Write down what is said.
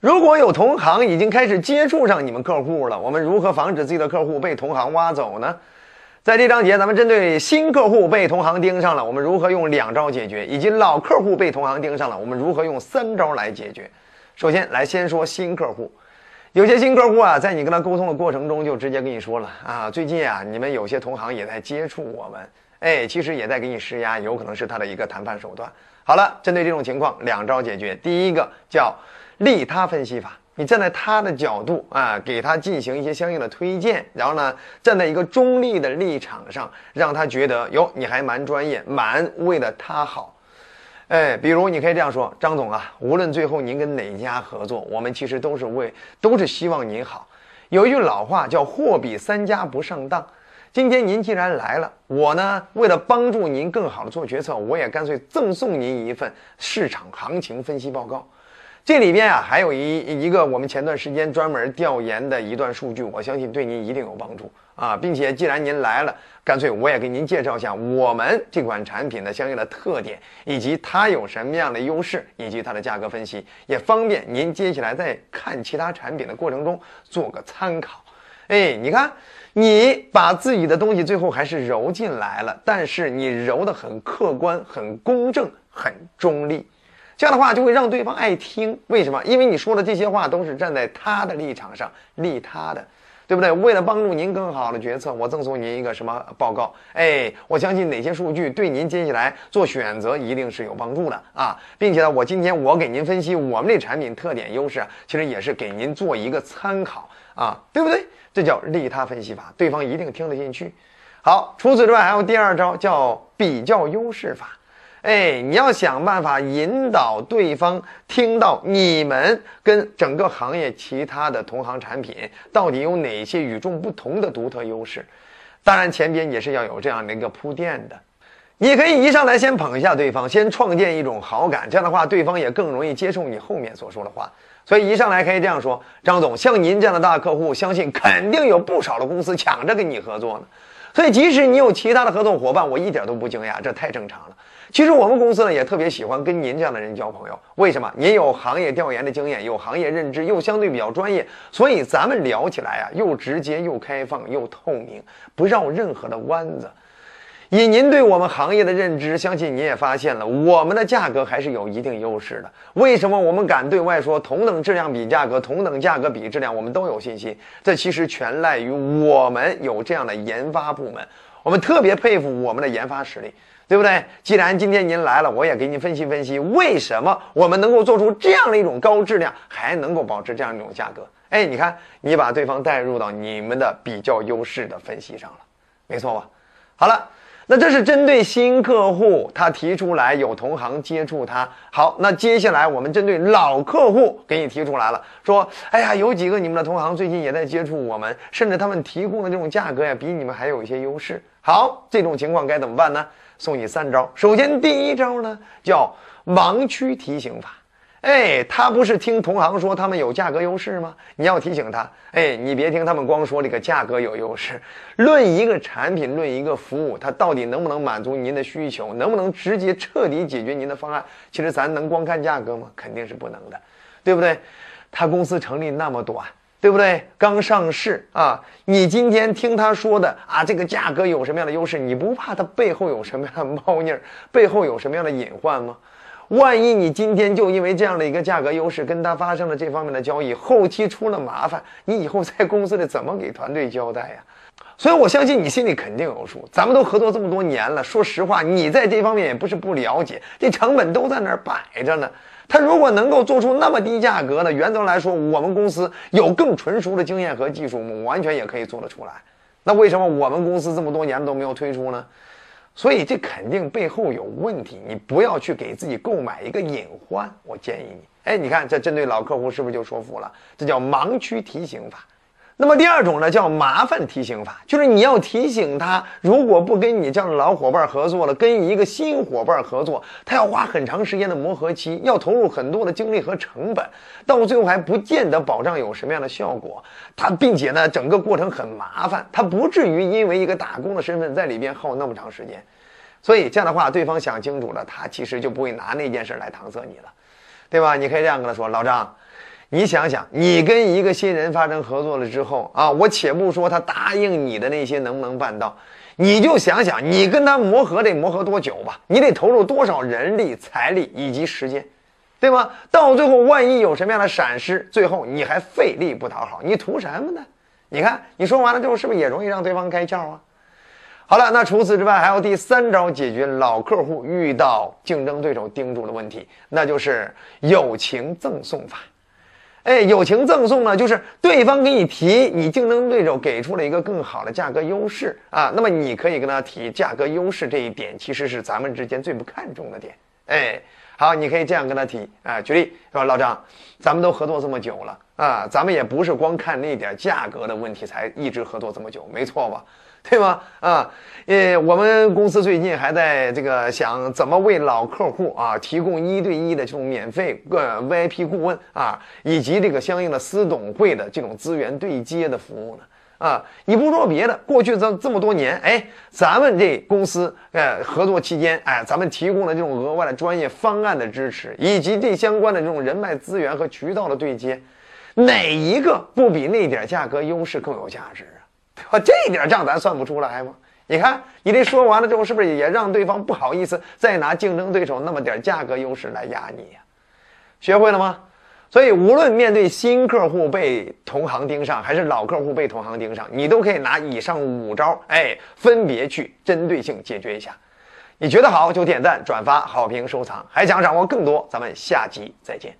如果有同行已经开始接触上你们客户了，我们如何防止自己的客户被同行挖走呢？在这章节，咱们针对新客户被同行盯上了，我们如何用两招解决；以及老客户被同行盯上了，我们如何用三招来解决。首先来先说新客户，有些新客户啊，在你跟他沟通的过程中，就直接跟你说了啊，最近啊，你们有些同行也在接触我们，哎，其实也在给你施压，有可能是他的一个谈判手段。好了，针对这种情况，两招解决。第一个叫利他分析法。你站在他的角度啊，给他进行一些相应的推荐，然后呢，站在一个中立的立场上，让他觉得哟，你还蛮专业，蛮为了他好。哎，比如你可以这样说：张总啊，无论最后您跟哪家合作，我们其实都是为，都是希望您好。有一句老话叫“货比三家不上当”。今天您既然来了，我呢，为了帮助您更好的做决策，我也干脆赠送您一份市场行情分析报告。这里边啊，还有一一个我们前段时间专门调研的一段数据，我相信对您一定有帮助啊，并且既然您来了，干脆我也给您介绍一下我们这款产品的相应的特点，以及它有什么样的优势，以及它的价格分析，也方便您接下来在看其他产品的过程中做个参考。哎，你看，你把自己的东西最后还是揉进来了，但是你揉的很客观、很公正、很中立。这样的话就会让对方爱听，为什么？因为你说的这些话都是站在他的立场上利他的，对不对？为了帮助您更好的决策，我赠送您一个什么报告？哎，我相信哪些数据对您接下来做选择一定是有帮助的啊，并且呢，我今天我给您分析我们这产品特点优势啊，其实也是给您做一个参考啊，对不对？这叫利他分析法，对方一定听得进去。好，除此之外还有第二招叫比较优势法。哎，你要想办法引导对方听到你们跟整个行业其他的同行产品到底有哪些与众不同的独特优势。当然，前边也是要有这样的一个铺垫的。你可以一上来先捧一下对方，先创建一种好感，这样的话，对方也更容易接受你后面所说的话。所以一上来可以这样说：“张总，像您这样的大客户，相信肯定有不少的公司抢着跟你合作呢。所以，即使你有其他的合作伙伴，我一点都不惊讶，这太正常了。”其实我们公司呢也特别喜欢跟您这样的人交朋友，为什么？您有行业调研的经验，有行业认知，又相对比较专业，所以咱们聊起来啊，又直接又开放又透明，不绕任何的弯子。以您对我们行业的认知，相信您也发现了，我们的价格还是有一定优势的。为什么我们敢对外说同等质量比价格，同等价格比质量，我们都有信心？这其实全赖于我们有这样的研发部门，我们特别佩服我们的研发实力。对不对？既然今天您来了，我也给您分析分析，为什么我们能够做出这样的一种高质量，还能够保持这样一种价格？哎，你看，你把对方带入到你们的比较优势的分析上了，没错吧？好了，那这是针对新客户，他提出来有同行接触他。好，那接下来我们针对老客户给你提出来了，说，哎呀，有几个你们的同行最近也在接触我们，甚至他们提供的这种价格呀，比你们还有一些优势。好，这种情况该怎么办呢？送你三招。首先，第一招呢叫盲区提醒法。哎，他不是听同行说他们有价格优势吗？你要提醒他，哎，你别听他们光说这个价格有优势。论一个产品，论一个服务，它到底能不能满足您的需求，能不能直接彻底解决您的方案？其实咱能光看价格吗？肯定是不能的，对不对？他公司成立那么短。对不对？刚上市啊，你今天听他说的啊，这个价格有什么样的优势？你不怕他背后有什么样的猫腻儿，背后有什么样的隐患吗？万一你今天就因为这样的一个价格优势跟他发生了这方面的交易，后期出了麻烦，你以后在公司里怎么给团队交代呀？所以我相信你心里肯定有数。咱们都合作这么多年了，说实话，你在这方面也不是不了解，这成本都在那儿摆着呢。他如果能够做出那么低价格呢？原则来说，我们公司有更纯熟的经验和技术，我们完全也可以做得出来。那为什么我们公司这么多年都没有推出呢？所以这肯定背后有问题。你不要去给自己购买一个隐患。我建议你，哎，你看这针对老客户是不是就说服了？这叫盲区提醒法。那么第二种呢，叫麻烦提醒法，就是你要提醒他，如果不跟你这样的老伙伴合作了，跟一个新伙伴合作，他要花很长时间的磨合期，要投入很多的精力和成本，到最后还不见得保障有什么样的效果。他并且呢，整个过程很麻烦，他不至于因为一个打工的身份在里边耗那么长时间。所以这样的话，对方想清楚了，他其实就不会拿那件事来搪塞你了，对吧？你可以这样跟他说，老张。你想想，你跟一个新人发生合作了之后啊，我且不说他答应你的那些能不能办到，你就想想你跟他磨合得磨合多久吧，你得投入多少人力、财力以及时间，对吗？到最后万一有什么样的闪失，最后你还费力不讨好，你图什么呢？你看你说完了之后，是不是也容易让对方开窍啊？好了，那除此之外，还有第三招解决老客户遇到竞争对手盯住的问题，那就是友情赠送法。哎，友情赠送呢，就是对方给你提，你竞争对手给出了一个更好的价格优势啊，那么你可以跟他提价格优势这一点，其实是咱们之间最不看重的点。哎，好，你可以这样跟他提啊，举例说，老张，咱们都合作这么久了啊，咱们也不是光看那点价格的问题才一直合作这么久，没错吧？对吗？啊，呃，我们公司最近还在这个想怎么为老客户啊提供一对一的这种免费个 VIP 顾问啊，以及这个相应的私董会的这种资源对接的服务呢。啊，你不说别的，过去这这么多年，哎，咱们这公司呃合作期间，哎，咱们提供的这种额外的专业方案的支持，以及这相关的这种人脉资源和渠道的对接，哪一个不比那点价格优势更有价值？啊，这点账咱算不出来吗？你看，你这说完了之后，是不是也让对方不好意思再拿竞争对手那么点价格优势来压你呀？学会了吗？所以，无论面对新客户被同行盯上，还是老客户被同行盯上，你都可以拿以上五招，哎，分别去针对性解决一下。你觉得好就点赞、转发、好评、收藏。还想掌握更多，咱们下集再见。